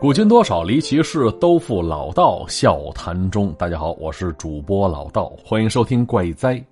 古今多少离奇事，都付老道笑谈中。大家好，我是主播老道，欢迎收听怪哉。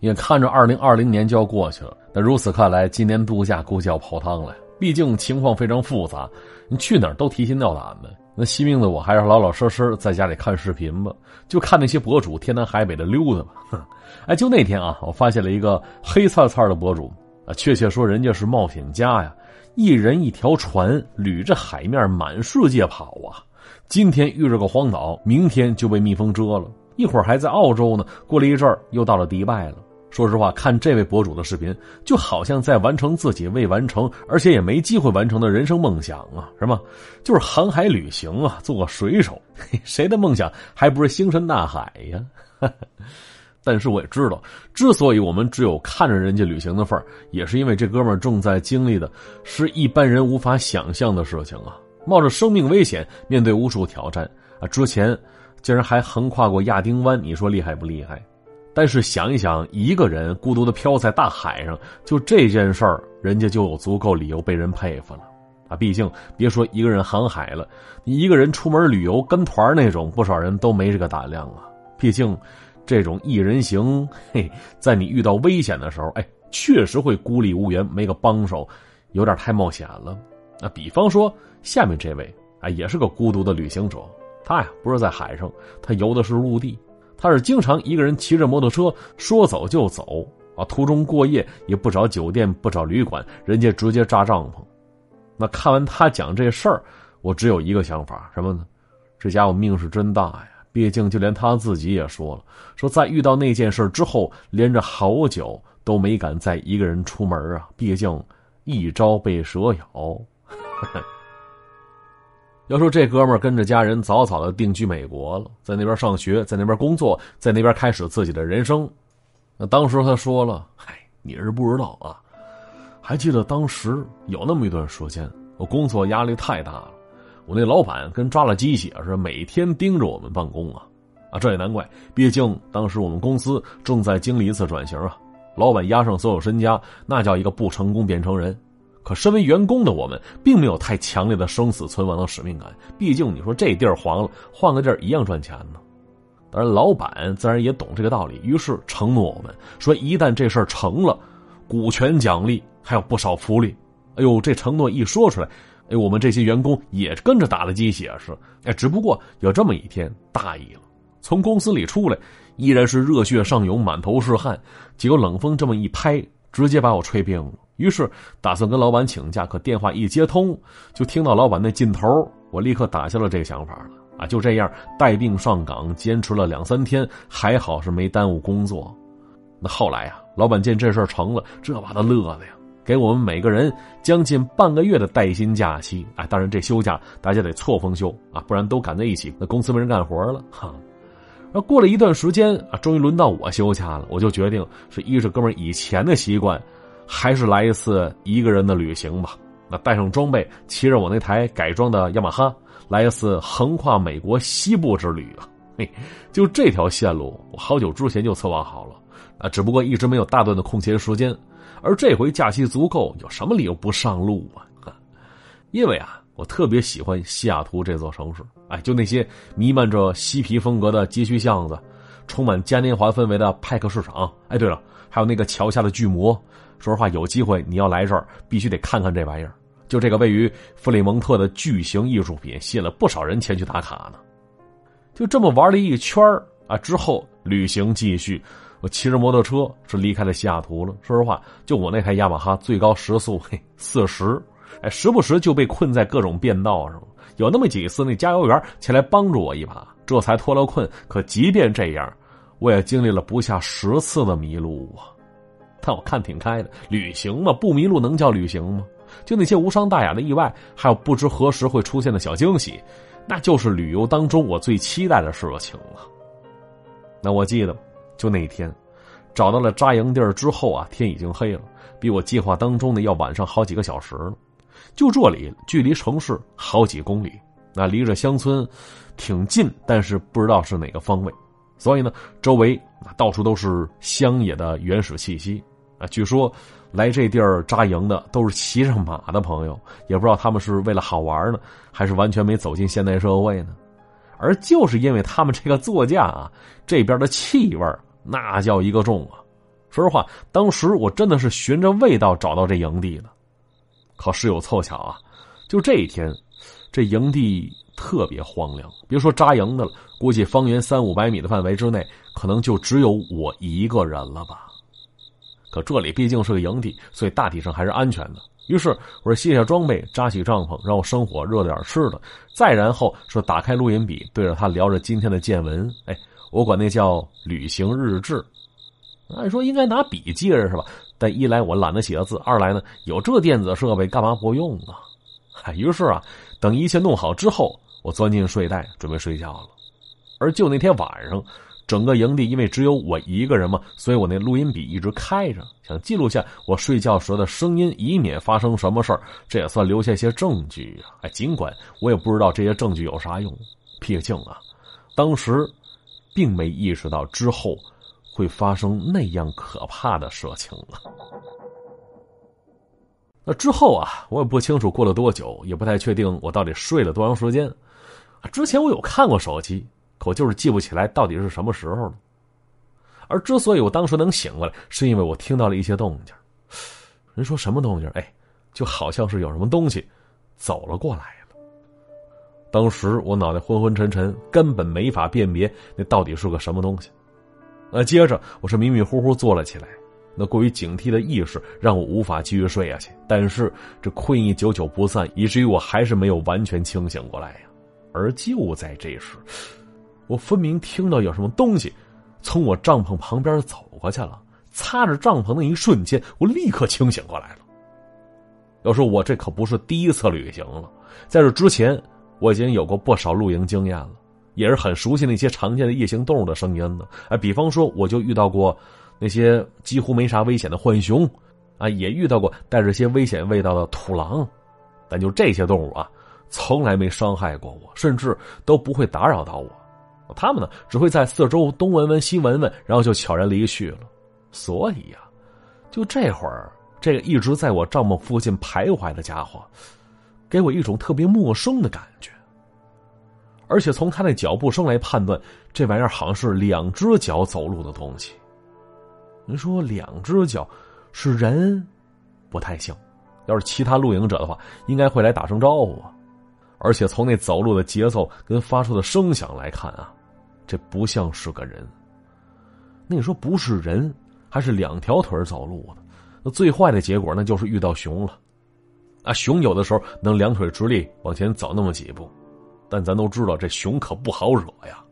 眼看着二零二零年就要过去了，那如此看来，今年度假估计要泡汤了。毕竟情况非常复杂，你去哪儿都提心吊胆的。那惜命的我还是老老实实在家里看视频吧，就看那些博主天南海北的溜达吧。哎，就那天啊，我发现了一个黑灿灿的博主啊，确切说人家是冒险家呀。一人一条船，捋着海面满世界跑啊！今天遇着个荒岛，明天就被蜜蜂蛰了，一会儿还在澳洲呢，过了一阵儿又到了迪拜了。说实话，看这位博主的视频，就好像在完成自己未完成，而且也没机会完成的人生梦想啊！什么？就是航海旅行啊，做个水手。谁的梦想还不是星辰大海呀？但是我也知道，之所以我们只有看着人家旅行的份儿，也是因为这哥们儿正在经历的是一般人无法想象的事情啊！冒着生命危险面对无数挑战啊！之前竟然还横跨过亚丁湾，你说厉害不厉害？但是想一想，一个人孤独的漂在大海上，就这件事儿，人家就有足够理由被人佩服了啊！毕竟别说一个人航海了，你一个人出门旅游跟团那种，不少人都没这个胆量啊！毕竟。这种一人行，嘿，在你遇到危险的时候，哎，确实会孤立无援，没个帮手，有点太冒险了。那比方说下面这位，啊，也是个孤独的旅行者。他呀，不是在海上，他游的是陆地。他是经常一个人骑着摩托车，说走就走啊，途中过夜也不找酒店，不找旅馆，人家直接扎帐篷。那看完他讲这事儿，我只有一个想法，什么呢？这家伙命是真大呀！毕竟，就连他自己也说了，说在遇到那件事之后，连着好久都没敢再一个人出门啊。毕竟，一朝被蛇咬。呵 呵要说这哥们跟着家人早早的定居美国了，在那边上学，在那边工作，在那边开始自己的人生。那当时他说了：“嗨，你是不知道啊，还记得当时有那么一段时间，我工作压力太大了。”我那老板跟抓了鸡血似的，每天盯着我们办公啊，啊，这也难怪，毕竟当时我们公司正在经历一次转型啊，老板押上所有身家，那叫一个不成功变成人。可身为员工的我们，并没有太强烈的生死存亡的使命感，毕竟你说这地儿黄了，换个地儿一样赚钱呢。当然，老板自然也懂这个道理，于是承诺我们说，一旦这事儿成了，股权奖励还有不少福利。哎呦，这承诺一说出来。哎，我们这些员工也跟着打了鸡血是，哎，只不过有这么一天大意了，从公司里出来，依然是热血上涌，满头是汗，结果冷风这么一拍，直接把我吹病了。于是打算跟老板请假，可电话一接通，就听到老板那劲头，我立刻打消了这个想法了。啊，就这样带病上岗，坚持了两三天，还好是没耽误工作。那后来呀，老板见这事成了，这把他乐的呀。给我们每个人将近半个月的带薪假期，哎，当然这休假大家得错峰休啊，不然都赶在一起，那公司没人干活了哈。而过了一段时间啊，终于轮到我休假了，我就决定是依着哥们以前的习惯，还是来一次一个人的旅行吧。那带上装备，骑着我那台改装的雅马哈，来一次横跨美国西部之旅啊！嘿，就这条线路，我好久之前就策划好了啊，只不过一直没有大段的空闲时间。而这回假期足够，有什么理由不上路啊？因为啊，我特别喜欢西雅图这座城市。哎，就那些弥漫着嬉皮风格的街区巷子，充满嘉年华氛围的派克市场。哎，对了，还有那个桥下的巨魔。说实话，有机会你要来这儿，必须得看看这玩意儿。就这个位于弗里蒙特的巨型艺术品，吸引了不少人前去打卡呢。就这么玩了一圈啊，之后旅行继续。我骑着摩托车是离开了西雅图了。说实话，就我那台雅马哈，最高时速嘿四十，哎，时不时就被困在各种变道上。有那么几次，那加油员前来帮助我一把，这才脱了困。可即便这样，我也经历了不下十次的迷路啊。但我看挺开的，旅行嘛，不迷路能叫旅行吗？就那些无伤大雅的意外，还有不知何时会出现的小惊喜，那就是旅游当中我最期待的事情了。那我记得。就那一天，找到了扎营地儿之后啊，天已经黑了，比我计划当中的要晚上好几个小时了。就这里距离城市好几公里，那离着乡村挺近，但是不知道是哪个方位，所以呢，周围到处都是乡野的原始气息啊。据说来这地儿扎营的都是骑上马的朋友，也不知道他们是为了好玩呢，还是完全没走进现代社会呢。而就是因为他们这个座驾啊，这边的气味那叫一个重啊！说实话，当时我真的是循着味道找到这营地的。可是有凑巧啊，就这一天，这营地特别荒凉，别说扎营的了，估计方圆三五百米的范围之内，可能就只有我一个人了吧。可这里毕竟是个营地，所以大体上还是安全的。于是我说卸下装备，扎起帐篷，让我生火，热点吃的。再然后说打开录音笔，对着他聊着今天的见闻。哎，我管那叫旅行日志。按说应该拿笔记着是吧？但一来我懒得写字，二来呢有这电子设备干嘛不用啊？嗨，于是啊，等一切弄好之后，我钻进睡袋准备睡觉了。而就那天晚上。整个营地因为只有我一个人嘛，所以我那录音笔一直开着，想记录下我睡觉时的声音，以免发生什么事儿，这也算留下些证据啊！哎，尽管我也不知道这些证据有啥用，毕竟啊，当时并没意识到之后会发生那样可怕的事情了。那之后啊，我也不清楚过了多久，也不太确定我到底睡了多长时间。之前我有看过手机。可就是记不起来到底是什么时候了。而之所以我当时能醒过来，是因为我听到了一些动静。人说什么动静？哎，就好像是有什么东西走了过来。当时我脑袋昏昏沉沉，根本没法辨别那到底是个什么东西。呃，接着我是迷迷糊糊坐了起来，那过于警惕的意识让我无法继续睡下去。但是这困意久久不散，以至于我还是没有完全清醒过来呀。而就在这时。我分明听到有什么东西从我帐篷旁边走过去了，擦着帐篷那一瞬间，我立刻清醒过来了。要说我这可不是第一次旅行了，在这之前我已经有过不少露营经验了，也是很熟悉那些常见的夜行动物的声音的。哎，比方说我就遇到过那些几乎没啥危险的浣熊，啊，也遇到过带着些危险味道的土狼，但就这些动物啊，从来没伤害过我，甚至都不会打扰到我。他们呢，只会在四周东闻闻西闻闻，然后就悄然离去了。所以呀，就这会儿，这个一直在我帐篷附近徘徊的家伙，给我一种特别陌生的感觉。而且从他那脚步声来判断，这玩意儿好像是两只脚走路的东西。您说两只脚是人，不太像。要是其他露营者的话，应该会来打声招呼啊。而且从那走路的节奏跟发出的声响来看啊。这不像是个人。那你说不是人，还是两条腿走路的？那最坏的结果那就是遇到熊了。啊，熊有的时候能两腿直立往前走那么几步，但咱都知道这熊可不好惹呀。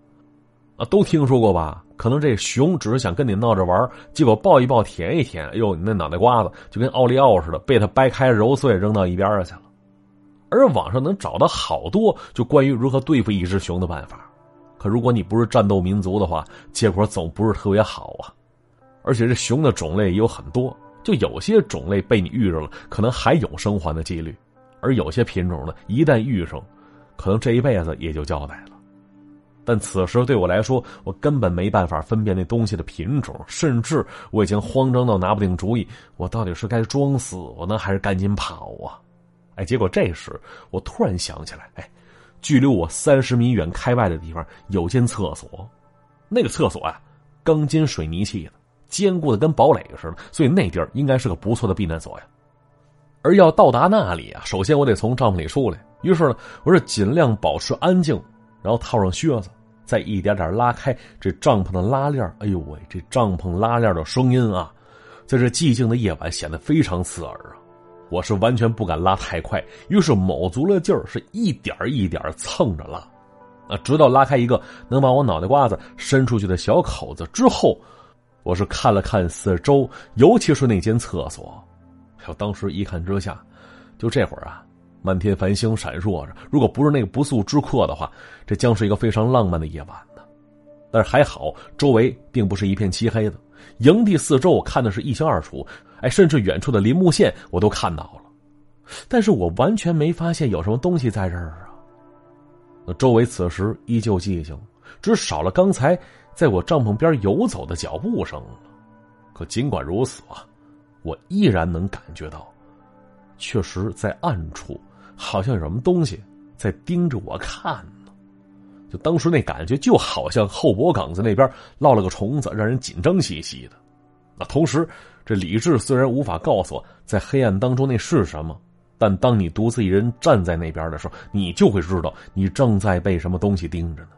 啊，都听说过吧？可能这熊只是想跟你闹着玩，结果抱一抱、舔一舔，哎呦，你那脑袋瓜子就跟奥利奥似的，被他掰开揉碎扔到一边去了。而网上能找到好多就关于如何对付一只熊的办法。可如果你不是战斗民族的话，结果总不是特别好啊！而且这熊的种类也有很多，就有些种类被你遇着了，可能还有生还的几率；而有些品种呢，一旦遇上，可能这一辈子也就交代了。但此时对我来说，我根本没办法分辨那东西的品种，甚至我已经慌张到拿不定主意，我到底是该装死呢，还是赶紧跑啊？哎，结果这时我突然想起来，哎。距离我三十米远开外的地方有间厕所，那个厕所啊，钢筋水泥砌的，坚固的跟堡垒似的，所以那地儿应该是个不错的避难所呀。而要到达那里啊，首先我得从帐篷里出来。于是呢，我是尽量保持安静，然后套上靴子，再一点点拉开这帐篷的拉链。哎呦喂，这帐篷拉链的声音啊，在这寂静的夜晚显得非常刺耳啊。我是完全不敢拉太快，于是卯足了劲儿，是一点一点蹭着拉，啊，直到拉开一个能把我脑袋瓜子伸出去的小口子之后，我是看了看四周，尤其是那间厕所，我当时一看之下，就这会儿啊，满天繁星闪烁着，如果不是那个不速之客的话，这将是一个非常浪漫的夜晚呢。但是还好，周围并不是一片漆黑的，营地四周我看的是一清二楚。哎，甚至远处的林木线我都看到了，但是我完全没发现有什么东西在这儿啊。那周围此时依旧寂静，只少了刚才在我帐篷边游走的脚步声。可尽管如此啊，我依然能感觉到，确实在暗处好像有什么东西在盯着我看呢。就当时那感觉，就好像后脖梗子那边落了个虫子，让人紧张兮兮的。那同时，这理智虽然无法告诉我在黑暗当中那是什么，但当你独自一人站在那边的时候，你就会知道你正在被什么东西盯着呢。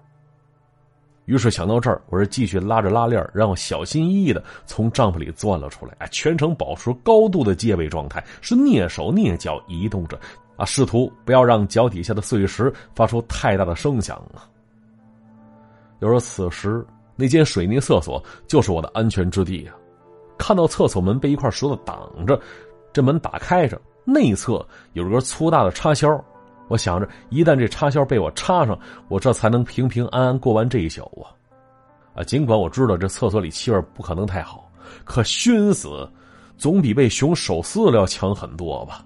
于是想到这儿，我是继续拉着拉链，然后小心翼翼的从帐篷里钻了出来，哎，全程保持高度的戒备状态，是蹑手蹑脚移动着，啊，试图不要让脚底下的碎石发出太大的声响啊。要说此时那间水泥厕所就是我的安全之地啊！看到厕所门被一块石头挡着，这门打开着，内侧有个粗大的插销。我想着，一旦这插销被我插上，我这才能平平安安过完这一宿啊！啊，尽管我知道这厕所里气味不可能太好，可熏死总比被熊手撕了要强很多吧。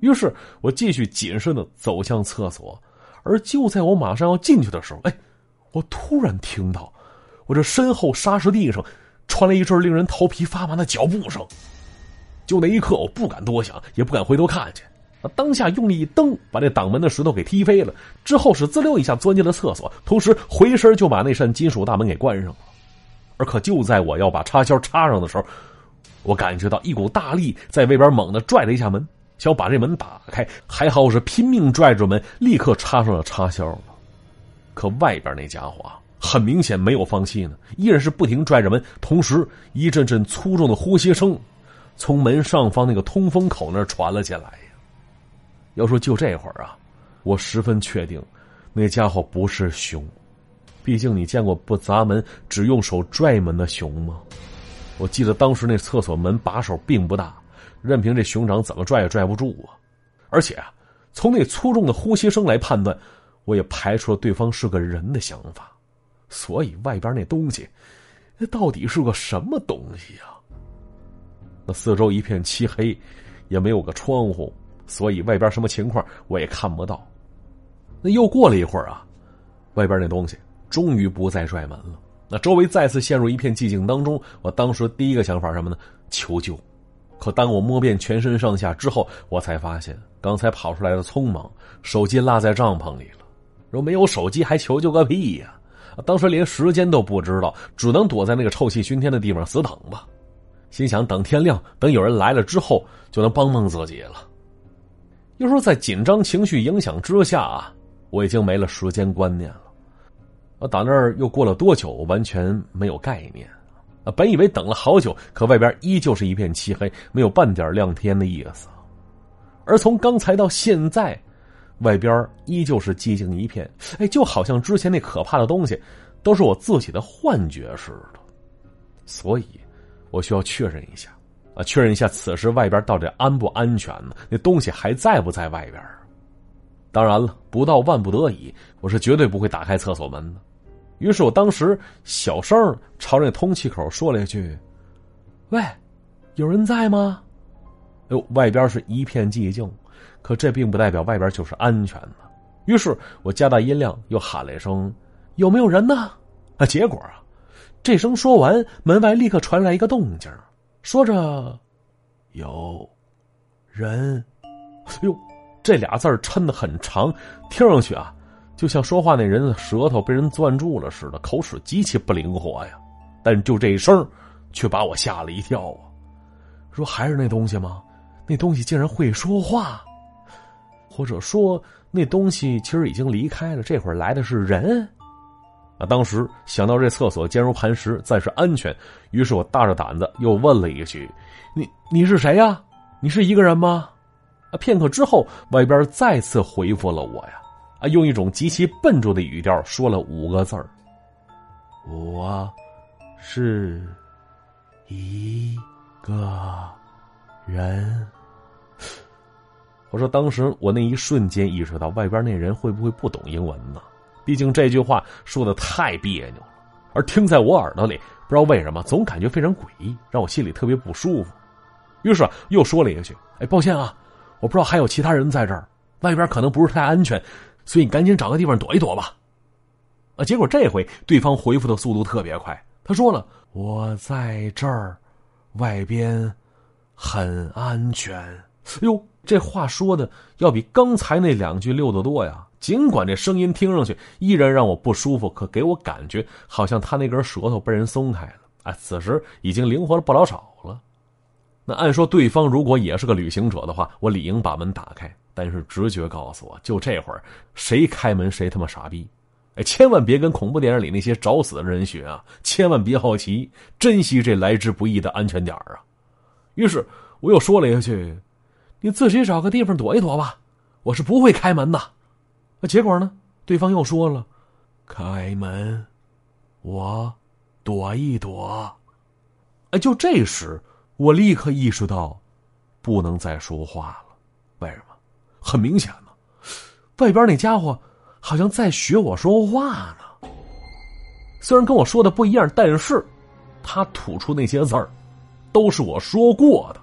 于是我继续谨慎的走向厕所，而就在我马上要进去的时候，哎。我突然听到，我这身后沙石地上传来一阵令人头皮发麻的脚步声。就那一刻，我不敢多想，也不敢回头看去。当下用力一蹬，把那挡门的石头给踢飞了。之后是滋溜一下钻进了厕所，同时回身就把那扇金属大门给关上了。而可就在我要把插销插上的时候，我感觉到一股大力在外边猛地拽了一下门，想把这门打开。还好我是拼命拽住门，立刻插上了插销。可外边那家伙啊，很明显没有放弃呢，依然是不停拽着门，同时一阵阵粗重的呼吸声从门上方那个通风口那传了进来。要说就这会儿啊，我十分确定那家伙不是熊，毕竟你见过不砸门只用手拽门的熊吗？我记得当时那厕所门把手并不大，任凭这熊掌怎么拽也拽不住啊。而且啊，从那粗重的呼吸声来判断。我也排除了对方是个人的想法，所以外边那东西，那到底是个什么东西呀？那四周一片漆黑，也没有个窗户，所以外边什么情况我也看不到。那又过了一会儿啊，外边那东西终于不再拽门了。那周围再次陷入一片寂静当中。我当时第一个想法什么呢？求救。可当我摸遍全身上下之后，我才发现刚才跑出来的匆忙，手机落在帐篷里了。说没有手机还求救个屁呀！当时连时间都不知道，只能躲在那个臭气熏天的地方死等吧。心想等天亮，等有人来了之后，就能帮帮自己了。又说在紧张情绪影响之下啊，我已经没了时间观念了。我打那儿又过了多久，完全没有概念。啊，本以为等了好久，可外边依旧是一片漆黑，没有半点亮天的意思。而从刚才到现在。外边依旧是寂静一片，哎，就好像之前那可怕的东西都是我自己的幻觉似的。所以，我需要确认一下，啊，确认一下此时外边到底安不安全呢？那东西还在不在外边？当然了，不到万不得已，我是绝对不会打开厕所门的。于是我当时小声朝着那通气口说了一句：“喂，有人在吗？”哎呦，外边是一片寂静。可这并不代表外边就是安全的，于是我加大音量，又喊了一声：“有没有人呢？”啊，结果啊，这声说完，门外立刻传来一个动静，说着：“有人。”哟，这俩字儿抻的很长，听上去啊，就像说话那人的舌头被人攥住了似的，口齿极其不灵活呀。但就这一声，却把我吓了一跳啊！说还是那东西吗？那东西竟然会说话！或者说，那东西其实已经离开了。这会儿来的是人，啊！当时想到这厕所坚如磐石，暂时安全，于是我大着胆子又问了一句：“你你是谁呀？你是一个人吗？”啊！片刻之后，外边再次回复了我呀，啊！用一种极其笨拙的语调说了五个字儿：“我是一个人。”我说：“当时我那一瞬间意识到，外边那人会不会不懂英文呢？毕竟这句话说的太别扭了，而听在我耳朵里，不知道为什么总感觉非常诡异，让我心里特别不舒服。于是又说了一句：‘哎，抱歉啊，我不知道还有其他人在这儿，外边可能不是太安全，所以你赶紧找个地方躲一躲吧。’啊，结果这回对方回复的速度特别快，他说了：‘我在这儿，外边很安全。哟，这话说的要比刚才那两句溜得多呀！尽管这声音听上去依然让我不舒服，可给我感觉好像他那根舌头被人松开了。哎，此时已经灵活了不老少了。那按说对方如果也是个旅行者的话，我理应把门打开。但是直觉告诉我，就这会儿，谁开门谁他妈傻逼！哎，千万别跟恐怖电影里那些找死的人学啊！千万别好奇，珍惜这来之不易的安全点啊！于是我又说了一句：“你自己找个地方躲一躲吧，我是不会开门的。”那结果呢？对方又说了：“开门，我躲一躲。”哎，就这时，我立刻意识到，不能再说话了。为什么？很明显呢，外边那家伙好像在学我说话呢。虽然跟我说的不一样，但是他吐出那些字儿，都是我说过的，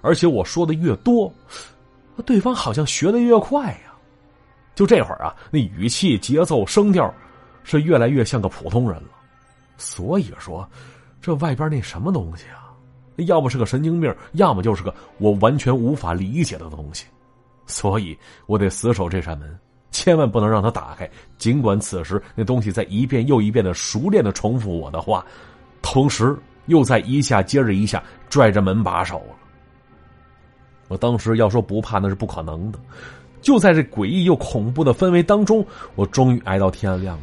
而且我说的越多，对方好像学的越快呀。就这会儿啊，那语气、节奏、声调，是越来越像个普通人了。所以说，这外边那什么东西啊，要么是个神经病，要么就是个我完全无法理解的东西。所以我得死守这扇门，千万不能让它打开。尽管此时那东西在一遍又一遍的熟练的重复我的话，同时又在一下接着一下拽着门把手了。我当时要说不怕那是不可能的。就在这诡异又恐怖的氛围当中，我终于挨到天亮了。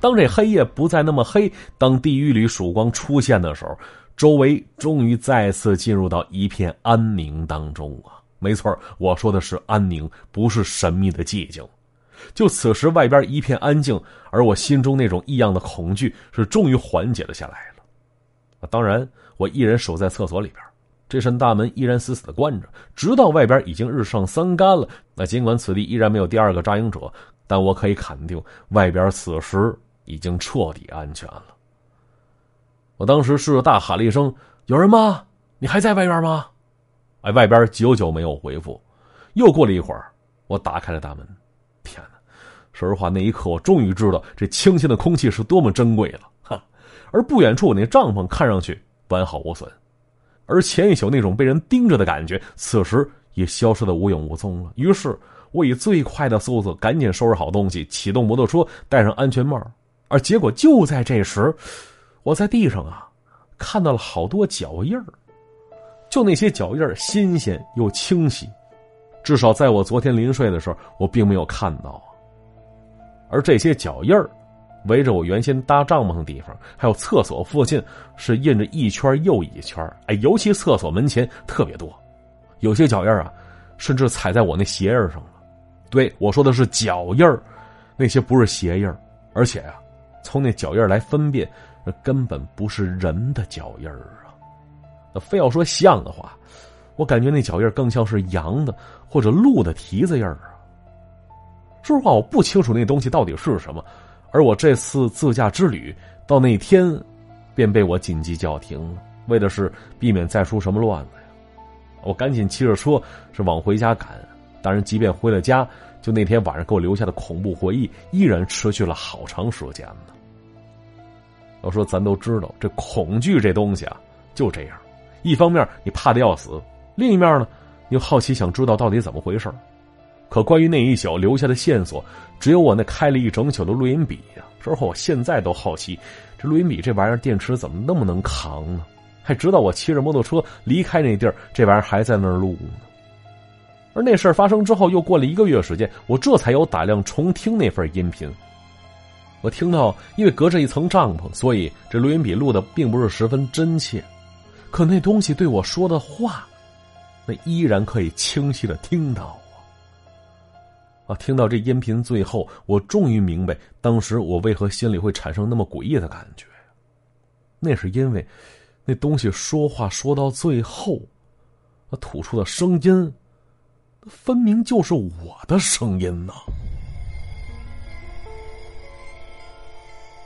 当这黑夜不再那么黑，当地狱里曙光出现的时候，周围终于再次进入到一片安宁当中啊。没错，我说的是安宁，不是神秘的寂静。就此时，外边一片安静，而我心中那种异样的恐惧是终于缓解了下来了。当然，我一人守在厕所里边，这扇大门依然死死的关着，直到外边已经日上三竿了。那尽管此地依然没有第二个扎营者，但我可以肯定，外边此时已经彻底安全了。我当时试着大喊了一声：“有人吗？你还在外边吗？”哎，外边久久没有回复。又过了一会儿，我打开了大门。天哪！说实话，那一刻我终于知道这清新的空气是多么珍贵了。哈！而不远处，我那帐篷看上去完好无损，而前一宿那种被人盯着的感觉，此时也消失的无影无踪了。于是，我以最快的速度赶紧收拾好东西，启动摩托车，戴上安全帽。而结果就在这时，我在地上啊，看到了好多脚印儿。就那些脚印新鲜又清晰，至少在我昨天临睡的时候，我并没有看到。而这些脚印围着我原先搭帐篷的地方，还有厕所附近，是印着一圈又一圈哎，尤其厕所门前特别多，有些脚印啊，甚至踩在我那鞋印上了。对我说的是脚印那些不是鞋印而且啊，从那脚印来分辨，那根本不是人的脚印儿。那非要说像的话，我感觉那脚印更像是羊的或者鹿的蹄子印啊。说实话，我不清楚那东西到底是什么，而我这次自驾之旅到那天，便被我紧急叫停了，为的是避免再出什么乱子呀。我赶紧骑着车是往回家赶，当然，即便回了家，就那天晚上给我留下的恐怖回忆，依然持续了好长时间呢。要说咱都知道，这恐惧这东西啊，就这样。一方面你怕的要死，另一面呢，又好奇想知道到底怎么回事可关于那一宿留下的线索，只有我那开了一整宿的录音笔呀。说实话，我现在都好奇，这录音笔这玩意儿电池怎么那么能扛呢？还直到我骑着摩托车离开那地儿，这玩意儿还在那儿录呢。而那事儿发生之后，又过了一个月时间，我这才有胆量重听那份音频。我听到，因为隔着一层帐篷，所以这录音笔录的并不是十分真切。可那东西对我说的话，那依然可以清晰的听到听到这音频最后，我终于明白当时我为何心里会产生那么诡异的感觉。那是因为，那东西说话说到最后，他吐出的声音，分明就是我的声音呢。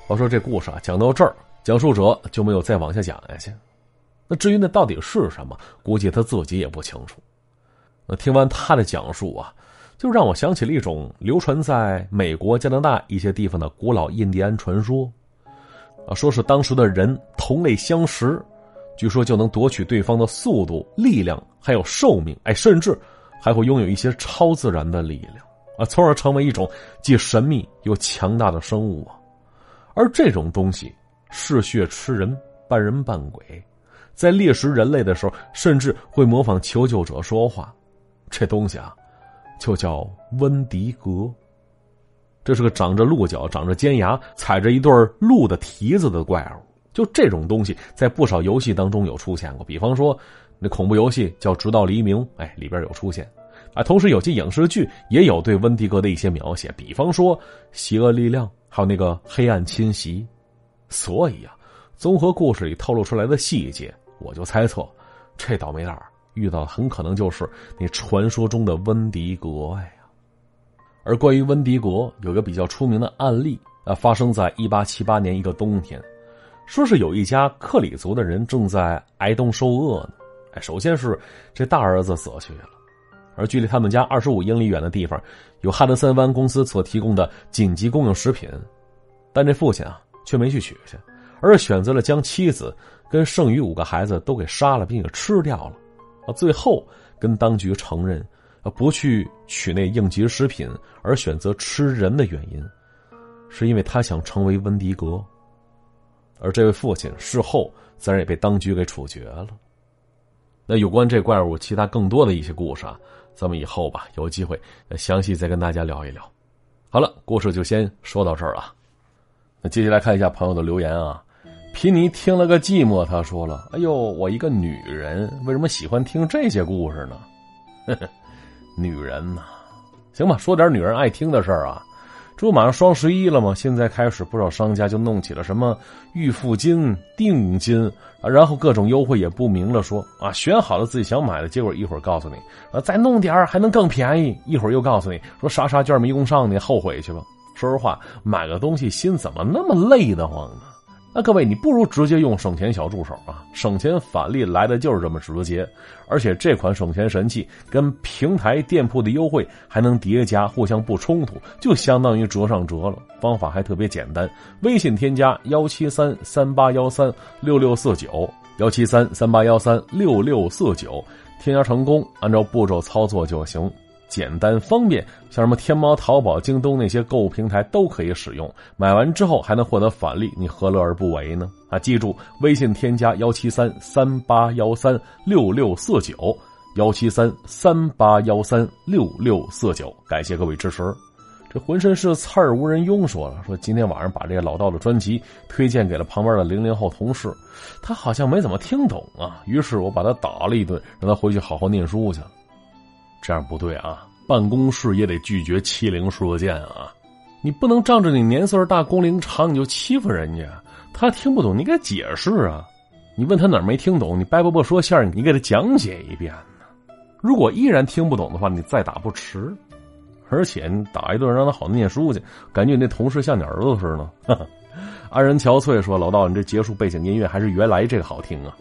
我说这故事啊，讲到这儿，讲述者就没有再往下讲下去。那至于那到底是什么，估计他自己也不清楚。那听完他的讲述啊，就让我想起了一种流传在美国、加拿大一些地方的古老印第安传说，啊，说是当时的人同类相食，据说就能夺取对方的速度、力量，还有寿命，哎，甚至还会拥有一些超自然的力量啊，从而成为一种既神秘又强大的生物啊。而这种东西嗜血吃人，半人半鬼，在猎食人类的时候，甚至会模仿求救者说话。这东西啊，就叫温迪格。这是个长着鹿角、长着尖牙、踩着一对鹿的蹄子的怪物。就这种东西，在不少游戏当中有出现过，比方说那恐怖游戏叫《直到黎明》，哎，里边有出现。啊，同时有些影视剧也有对温迪格的一些描写，比方说《邪恶力量》，还有那个《黑暗侵袭》。所以啊，综合故事里透露出来的细节，我就猜测，这倒霉蛋儿遇到很可能就是那传说中的温迪格呀。而关于温迪国，有个比较出名的案例啊，发生在一八七八年一个冬天。说是有一家克里族的人正在挨冻受饿呢。哎，首先是这大儿子死去了，而距离他们家二十五英里远的地方，有哈德森湾公司所提供的紧急供应食品，但这父亲啊却没去取去，而是选择了将妻子跟剩余五个孩子都给杀了，并且吃掉了。啊，最后跟当局承认，啊不去取那应急食品，而选择吃人的原因，是因为他想成为温迪格。而这位父亲事后自然也被当局给处决了。那有关这怪物其他更多的一些故事啊，咱们以后吧有机会详细再跟大家聊一聊。好了，故事就先说到这儿了。那接下来看一下朋友的留言啊。皮尼听了个寂寞，他说了：“哎呦，我一个女人为什么喜欢听这些故事呢？”呵呵，女人呐，行吧，说点女人爱听的事儿啊。这不马上双十一了吗？现在开始，不少商家就弄起了什么预付金、定金啊，然后各种优惠也不明了，说啊选好了自己想买的，结果一会儿告诉你啊再弄点还能更便宜，一会儿又告诉你说啥啥券没用上，你后悔去吧。说实话，买个东西心怎么那么累得慌呢？那各位，你不如直接用省钱小助手啊！省钱返利来的就是这么直接，而且这款省钱神器跟平台店铺的优惠还能叠加，互相不冲突，就相当于折上折了。方法还特别简单，微信添加幺七三三八幺三六六四九幺七三三八幺三六六四九，添加成功，按照步骤操作就行。简单方便，像什么天猫、淘宝、京东那些购物平台都可以使用。买完之后还能获得返利，你何乐而不为呢？啊，记住，微信添加幺七三三八幺三六六四九，幺七三三八幺三六六四九。感谢各位支持。这浑身是刺儿无人庸说了，说今天晚上把这个老道的专辑推荐给了旁边的零零后同事，他好像没怎么听懂啊。于是我把他打了一顿，让他回去好好念书去。这样不对啊！办公室也得拒绝欺凌射箭啊！你不能仗着你年岁大、工龄长，你就欺负人家。他听不懂，你给他解释啊！你问他哪儿没听懂，你掰饽饽说馅儿，你给他讲解一遍。如果依然听不懂的话，你再打不迟。而且你打一顿，让他好念书去，感觉你那同事像你儿子似的。安人憔悴说：“老道，你这结束背景音乐还是原来这个好听啊。”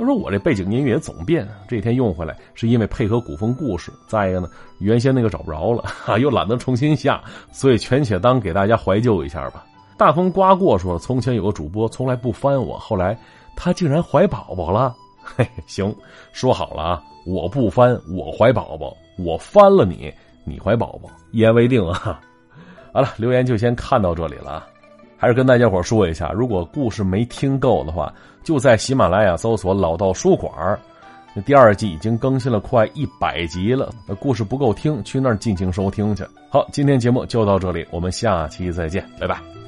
他说：“我这背景音乐总变，这天用回来是因为配合古风故事。再一个呢，原先那个找不着了，哈，又懒得重新下，所以全且当给大家怀旧一下吧。”大风刮过说：“从前有个主播从来不翻我，后来他竟然怀宝宝了。嘿，行，说好了啊，我不翻，我怀宝宝；我翻了你，你怀宝宝，一言为定啊。好了，留言就先看到这里了。”还是跟大家伙说一下，如果故事没听够的话，就在喜马拉雅搜索“老道书馆”，那第二季已经更新了快一百集了。故事不够听，去那儿尽情收听去。好，今天节目就到这里，我们下期再见，拜拜。